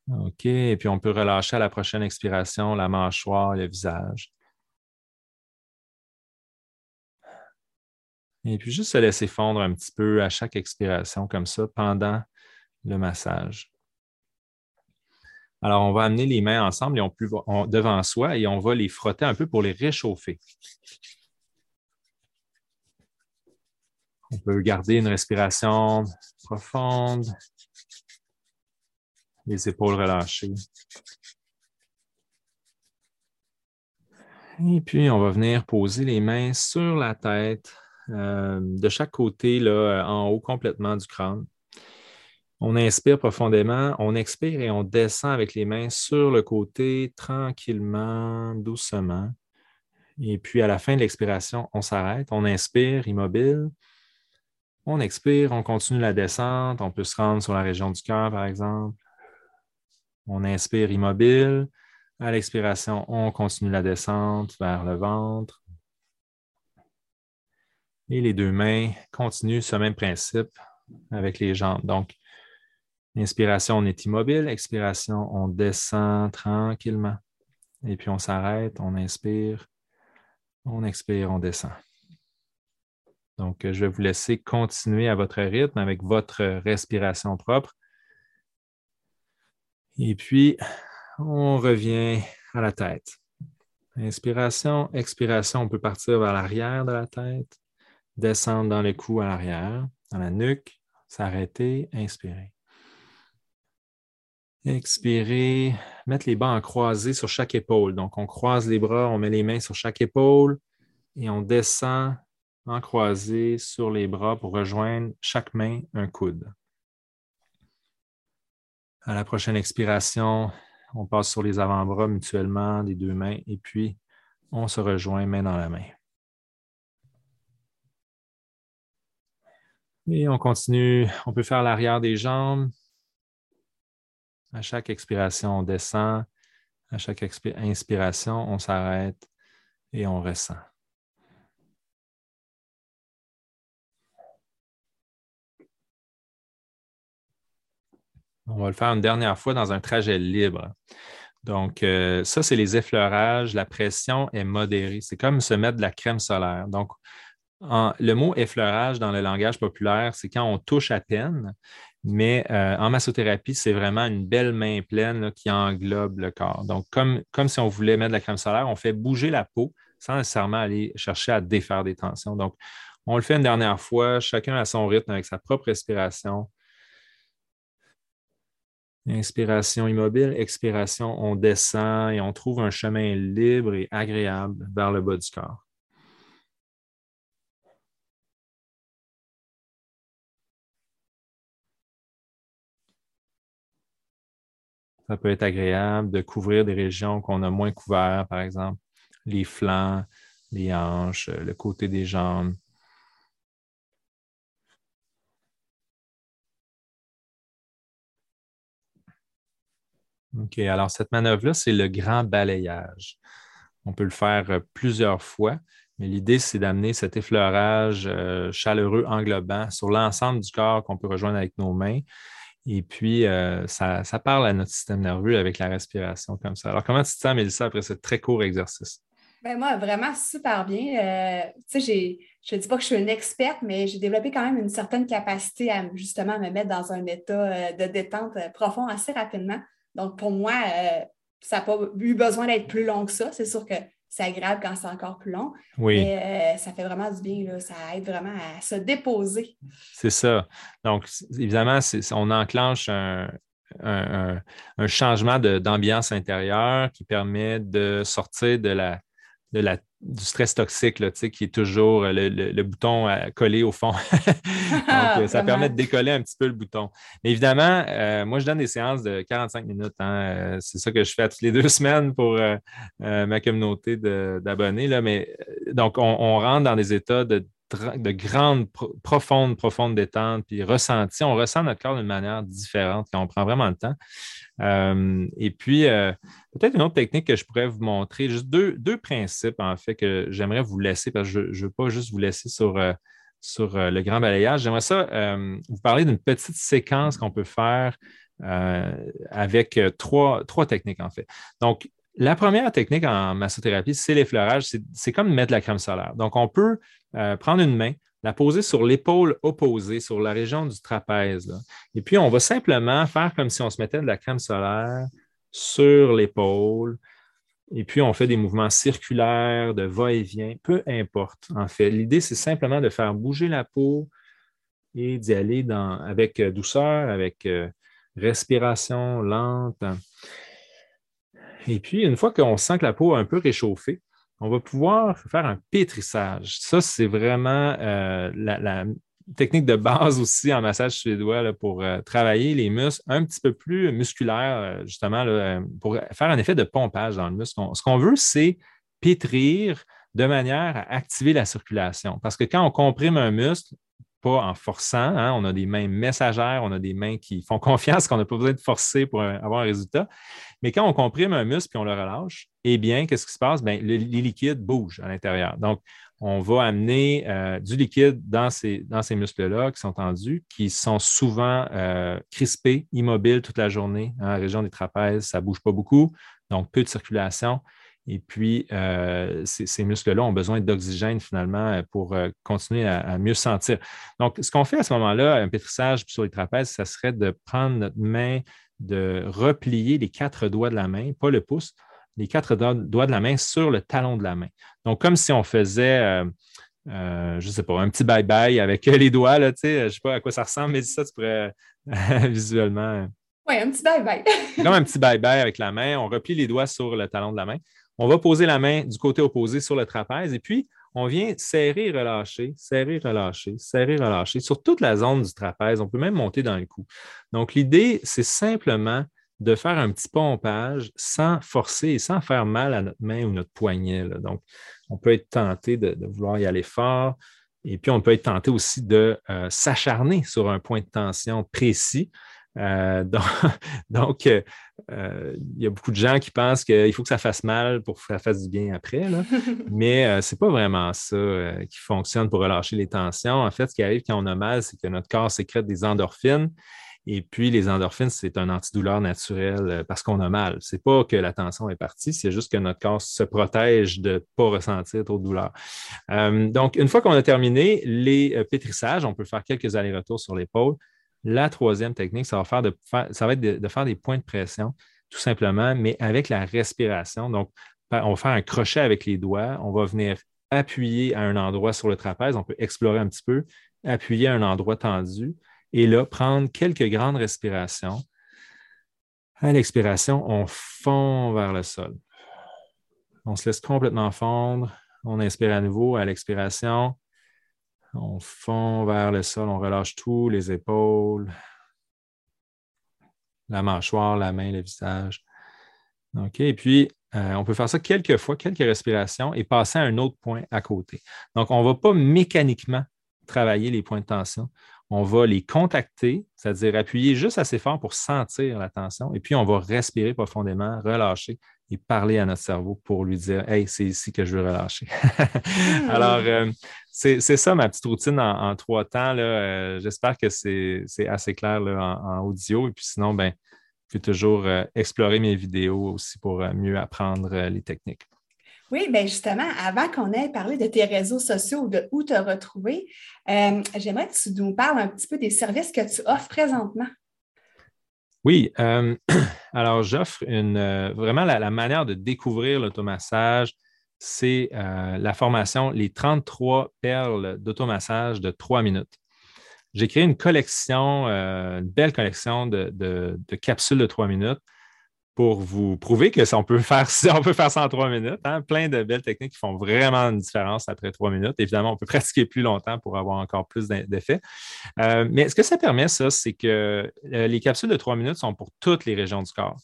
OK. Et puis, on peut relâcher à la prochaine expiration la mâchoire, le visage. Et puis juste se laisser fondre un petit peu à chaque expiration comme ça pendant le massage. Alors, on va amener les mains ensemble et on devant soi et on va les frotter un peu pour les réchauffer. On peut garder une respiration profonde, les épaules relâchées. Et puis, on va venir poser les mains sur la tête de chaque côté, là, en haut complètement du crâne. On inspire profondément, on expire et on descend avec les mains sur le côté tranquillement, doucement. Et puis à la fin de l'expiration, on s'arrête, on inspire immobile. On expire, on continue la descente. On peut se rendre sur la région du cœur, par exemple. On inspire immobile. À l'expiration, on continue la descente vers le ventre. Et les deux mains continuent ce même principe avec les jambes. Donc, Inspiration, on est immobile. Expiration, on descend tranquillement. Et puis on s'arrête, on inspire, on expire, on descend. Donc, je vais vous laisser continuer à votre rythme avec votre respiration propre. Et puis, on revient à la tête. Inspiration, expiration, on peut partir vers l'arrière de la tête, descendre dans le cou à l'arrière, dans la nuque, s'arrêter, inspirer. Expirer, mettre les bras en croisé sur chaque épaule. Donc, on croise les bras, on met les mains sur chaque épaule et on descend en croisé sur les bras pour rejoindre chaque main un coude. À la prochaine expiration, on passe sur les avant-bras mutuellement des deux mains et puis on se rejoint main dans la main. Et on continue, on peut faire l'arrière des jambes, à chaque expiration, on descend. À chaque inspiration, on s'arrête et on ressent. On va le faire une dernière fois dans un trajet libre. Donc, euh, ça, c'est les effleurages. La pression est modérée. C'est comme se mettre de la crème solaire. Donc, le mot effleurage dans le langage populaire, c'est quand on touche à peine. Mais euh, en massothérapie, c'est vraiment une belle main pleine qui englobe le corps. Donc, comme, comme si on voulait mettre de la crème solaire, on fait bouger la peau sans nécessairement aller chercher à défaire des tensions. Donc, on le fait une dernière fois, chacun à son rythme avec sa propre respiration. Inspiration immobile, expiration, on descend et on trouve un chemin libre et agréable vers le bas du corps. Ça peut être agréable de couvrir des régions qu'on a moins couvertes, par exemple les flancs, les hanches, euh, le côté des jambes. OK, alors cette manœuvre-là, c'est le grand balayage. On peut le faire euh, plusieurs fois, mais l'idée, c'est d'amener cet effleurage euh, chaleureux englobant sur l'ensemble du corps qu'on peut rejoindre avec nos mains et puis, euh, ça, parle à notre système nerveux avec la respiration comme ça. Alors, comment tu te sens, Mélissa, après ce très court exercice? Ben moi, vraiment super bien. Euh, tu sais, je ne dis pas que je suis une experte, mais j'ai développé quand même une certaine capacité à justement me mettre dans un état euh, de détente profond assez rapidement. Donc, pour moi, ça n'a pas eu besoin d'être plus long que ça. C'est sûr que c'est agréable quand c'est encore plus long. Oui. Mais euh, ça fait vraiment du bien, ça aide vraiment à se déposer. C'est ça. Donc, évidemment, on enclenche un, changement d'ambiance intérieure qui permet de sortir de la, de la du stress toxique, là, qui est toujours euh, le, bouton collé au fond. Donc, euh, ça permet de décoller un petit peu le bouton. Mais évidemment, euh, moi, je donne des séances de 45 minutes. Hein. c'est ça que je fais toutes les deux semaines pour ma communauté d'abonnés. Mais donc, on, rentre dans des états de, de grande, profonde, profonde détente, puis ressenti. On ressent notre corps d'une manière différente quand on prend vraiment le temps. Euh, et puis, euh, peut-être une autre technique que je pourrais vous montrer, juste deux, principes en fait que j'aimerais vous laisser, parce que je ne veux pas juste vous laisser sur, euh, sur le grand balayage. J'aimerais ça vous parler d'une petite séquence qu'on peut faire avec trois, trois techniques en fait. Donc, la première technique en massothérapie, c'est l'effleurage. C'est comme mettre la crème solaire. Donc, on peut prendre une main, la poser sur l'épaule opposée, sur la région du trapèze. Et puis, on va simplement faire comme si on se mettait de la crème solaire sur l'épaule. Et puis, on fait des mouvements circulaires, de va-et-vient, peu importe, en fait. L'idée, c'est simplement de faire bouger la peau et d'y aller avec douceur, avec euh, respiration lente. Et puis, une fois qu'on sent que la peau est un peu réchauffée, on va pouvoir faire un pétrissage. Ça, c'est vraiment euh, la, technique de base aussi en massage suédois pour euh, travailler les muscles un petit peu plus musculaires, euh, justement, pour faire un effet de pompage dans le muscle. ce qu'on veut, c'est pétrir de manière à activer la circulation. Parce que quand on comprime un muscle, pas en forçant. Hein, on a des mains messagères, on a des mains qui font confiance qu'on n'a pas besoin de forcer pour avoir un résultat. Mais quand on comprime un muscle et on le relâche, eh bien, qu'est-ce qui se passe? Bien, les liquides bougent à l'intérieur. Donc, on va amener euh, du liquide dans ces, muscles-là qui sont tendus, qui sont souvent euh, crispés, immobiles toute la journée. Hein, la région des trapèzes, ça ne bouge pas beaucoup, donc peu de circulation. Et puis, euh, ces, muscles-là ont besoin d'oxygène finalement pour continuer à, mieux sentir. Donc, ce qu'on fait à ce moment-là, un pétrissage sur les trapèzes, ça serait de prendre notre main, de replier les quatre doigts de la main, pas le pouce, les quatre doigts de la main sur le talon de la main. Donc, comme si on faisait, euh, euh, je ne sais pas, un petit bye-bye avec les doigts, là, tu sais, je ne sais pas à quoi ça ressemble, mais ça, tu pourrais visuellement. Oui, un petit bye-bye. comme un petit bye-bye avec la main. On replie les doigts sur le talon de la main. On va poser la main du côté opposé sur le trapèze et puis on vient serrer, relâcher, serrer, relâcher, serrer, relâcher sur toute la zone du trapèze. On peut même monter dans le cou. Donc, l'idée, c'est simplement de faire un petit pompage sans forcer et sans faire mal à notre main ou notre poignet. Donc, on peut être tenté de, vouloir y aller fort. Et puis, on peut être tenté aussi de euh, s'acharner sur un point de tension précis. Euh, donc, euh, il y a beaucoup de gens qui pensent qu'il faut que ça fasse mal pour que ça fasse du bien après, mais ce n'est pas vraiment ça qui fonctionne pour relâcher les tensions. En fait, ce qui arrive quand on a mal, c'est que notre corps sécrète des endorphines et puis, les endorphines, c'est un antidouleur naturel euh, parce qu'on a mal. Ce n'est pas que la tension est partie, c'est juste que notre corps se protège de ne pas ressentir trop de douleur. Euh, donc, une fois qu'on a terminé les euh, pétrissages, on peut faire quelques allers-retours sur l'épaule. La troisième technique, ça va, faire de, ça être de, faire des points de pression, tout simplement, mais avec la respiration. Donc, on va faire un crochet avec les doigts. On va venir appuyer à un endroit sur le trapèze. On peut explorer un petit peu, appuyer à un endroit tendu et là, prendre quelques grandes respirations. À l'expiration, on fond vers le sol. On se laisse complètement fondre. On inspire à nouveau. À l'expiration, on fond vers le sol. On relâche tout, les épaules, la mâchoire, la main, le visage. OK. Et puis, euh, on peut faire ça quelques fois, quelques respirations et passer à un autre point à côté. Donc, on ne va pas mécaniquement travailler les points de tension on va les contacter, c'est-à-dire appuyer juste assez fort pour sentir la tension, et puis on va respirer profondément, relâcher et parler à notre cerveau pour lui dire Hey, c'est ici que je veux relâcher. Hmm. Alors, euh, c'est ça ma petite routine en, trois temps. Euh, j'espère que c'est assez clair en, audio. Et puis sinon, ben, je peux toujours euh, explorer mes vidéos aussi pour mieux apprendre les techniques. Oui, bien justement, avant qu'on ait parlé de tes réseaux sociaux ou de où te retrouver, j'aimerais que tu nous parles un petit peu des services que tu offres présentement. Oui, euh, alors j'offre une euh, vraiment la, manière de découvrir l'automassage, c'est la formation Les 33 perles d'automassage de 3 minutes. J'ai créé une collection, une belle collection de, de capsules de 3 minutes pour vous prouver que ça, on, peut faire, on peut faire ça en trois minutes. Hein. Plein de belles techniques qui font vraiment une différence après trois minutes. Évidemment, on peut pratiquer plus longtemps pour avoir encore plus d'effets. Euh, mais ce que ça permet, ça, c'est que euh, les capsules de trois minutes sont pour toutes les régions du corps.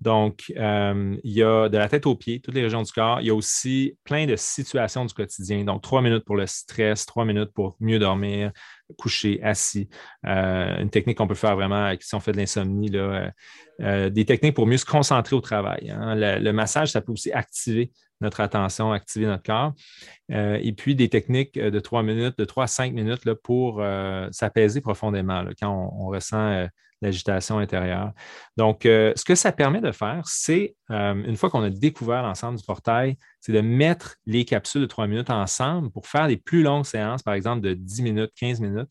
Donc, euh, il y a de la tête aux pieds, toutes les régions du corps. Il y a aussi plein de situations du quotidien. Donc, trois minutes pour le stress, trois minutes pour mieux dormir, coucher, assis. une technique qu'on peut faire vraiment si on fait de l'insomnie, euh, des techniques pour mieux se concentrer au travail. Hein. Le, massage, ça peut aussi activer notre attention, activer notre corps. Euh, et puis des techniques de trois minutes, de trois à cinq minutes pour euh, s'apaiser profondément quand on, ressent l'agitation intérieure. Donc, ce que ça permet de faire, c'est, une fois qu'on a découvert l'ensemble du portail, c'est de mettre les capsules de trois minutes ensemble pour faire des plus longues séances, par exemple de 10 minutes, 15 minutes,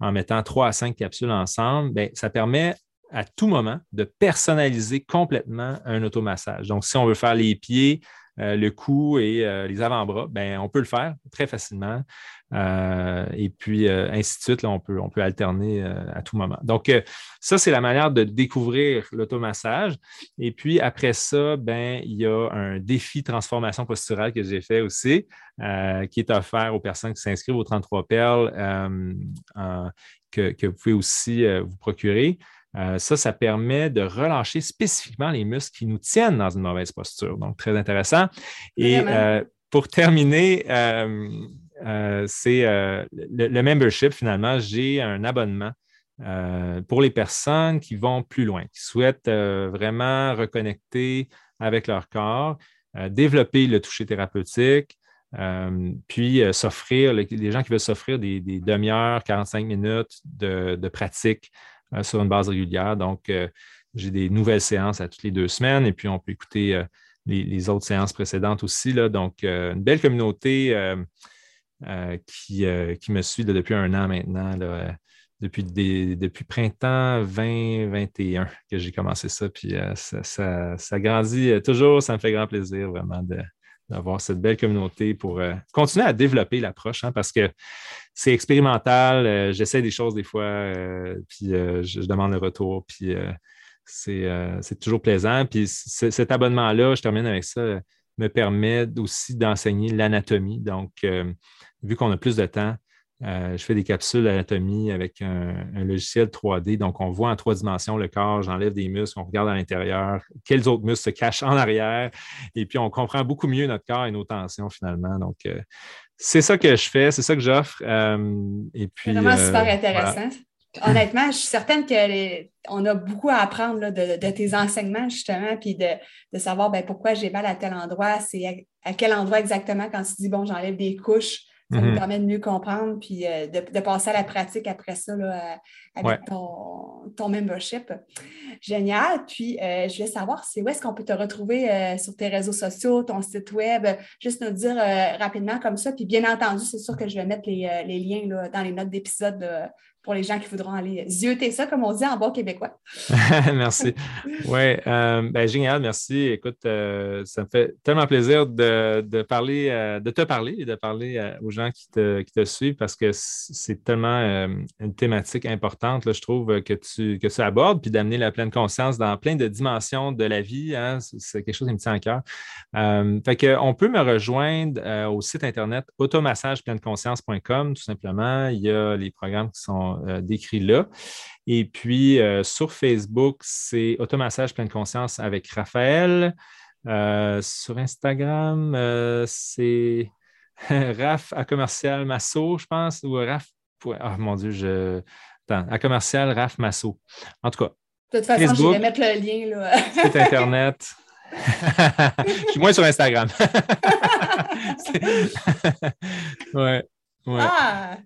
en mettant trois à cinq capsules ensemble. Ça permet à tout moment de personnaliser complètement un automassage. Donc, si on veut faire les pieds, le cou et les avant-bras, ben, on peut le faire très facilement. et puis, ainsi de suite, on, peut, on peut alterner à tout moment. Donc, ça, c'est la manière de découvrir l'automassage. Et puis, après ça, ben, il y a un défi transformation posturale que j'ai fait aussi, qui est offert aux personnes qui s'inscrivent aux 33 perles, que, que, vous pouvez aussi vous procurer. Euh, ça, ça permet de relâcher spécifiquement les muscles qui nous tiennent dans une mauvaise posture. Donc, très intéressant. Et euh, pour terminer, euh, c'est le, membership, finalement, j'ai un abonnement pour les personnes qui vont plus loin, qui souhaitent vraiment reconnecter avec leur corps, développer le toucher thérapeutique, puis s'offrir, les, gens qui veulent s'offrir des, demi-heures, 45 minutes de pratique sur une base régulière. Donc, euh, j'ai des nouvelles séances à toutes les deux semaines et puis on peut écouter euh, les, autres séances précédentes aussi. Donc, une belle communauté qui, me suit depuis un an maintenant. depuis, depuis printemps 2021 que j'ai commencé ça. Puis ça, ça, grandit toujours. Ça me fait grand plaisir vraiment de, d'avoir cette belle communauté pour euh, continuer à développer l'approche, hein, parce que c'est expérimental. Euh, j'essaie des choses des fois, euh, puis je, demande le retour, puis c'est toujours plaisant. Puis cet abonnement-là, je termine avec ça, me permet aussi d'enseigner l'anatomie. Donc, vu qu'on a plus de temps, euh, je fais des capsules d'anatomie avec un, logiciel 3D. Donc, on voit en trois dimensions le corps, j'enlève des muscles, on regarde à l'intérieur, quels autres muscles se cachent en arrière. Et puis, on comprend beaucoup mieux notre corps et nos tensions finalement. Donc, euh, c'est ça que je fais, c'est ça que j'offre. Euh, et puis, c'est vraiment super intéressant. Honnêtement, je suis certaine qu'on a beaucoup à apprendre de, tes enseignements, justement, puis de, savoir ben, pourquoi j'ai mal à tel endroit, c'est à, quel endroit exactement quand tu dis, bon, j'enlève des couches ça nous mhm. permet de mieux comprendre puis euh, de, passer à la pratique après ça là, euh, avec ton, membership. Génial. Puis, euh, je voulais savoir, c'est où est-ce qu'on peut te retrouver sur tes réseaux sociaux, ton site web, juste nous dire rapidement comme ça. Puis, bien entendu, c'est sûr que je vais mettre les, les liens là, dans les notes d'épisode pour les gens qui voudront aller zioter ça, comme on dit en bon québécois. merci. Oui, euh, ben, génial, merci. Écoute, euh, ça me fait tellement plaisir de, parler, euh, de te parler et de parler aux gens qui te, qui te, suivent parce que c'est tellement une thématique importante, je trouve, que tu, que tu abordes, puis d'amener la pleine conscience dans plein de dimensions de la vie. Hein, c'est quelque chose qui me tient à cœur. fait qu'on peut me rejoindre au site internet automassagepleineConscience.com, tout simplement. Il y a les programmes qui sont euh, décrit là. Et puis, euh, sur Facebook, c'est Automassage pleine conscience avec Raphaël. Euh, sur Instagram, c'est Raph à commercial Masso, je pense, ou Raph. Oh mon Dieu, je. Attends, à commercial Raph Masso. En tout cas. De toute façon, je vais mettre le lien. Là. site Internet. je suis moins sur Instagram. ouais. ouais. Ah!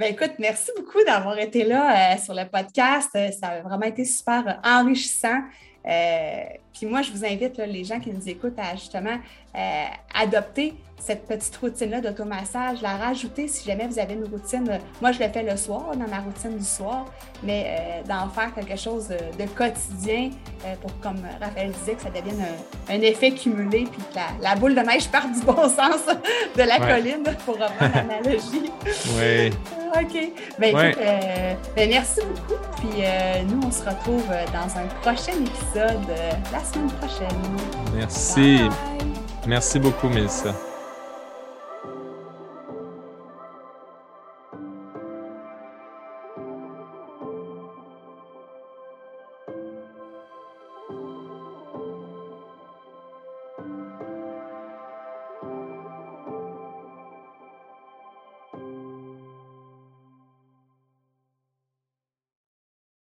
Ben écoute, merci beaucoup d'avoir été là euh, sur le podcast. Euh, ça a vraiment été super enrichissant. Euh, puis moi, je vous invite, les gens qui nous écoutent, à justement adopter cette petite routine-là d'automassage, la rajouter si jamais vous avez une routine. Moi, je le fais le soir, dans ma routine du soir, mais euh, d'en faire quelque chose de, quotidien euh, pour, comme Raphaël disait, que ça devienne un, effet cumulé puis que la, boule de neige parte du bon sens de la colline, pour reprendre l'analogie. Oui. OK. Ben, écoute, euh, ben, merci beaucoup. Puis nous, on se retrouve dans un prochain épisode la semaine prochaine. Merci. Merci beaucoup, Mélissa.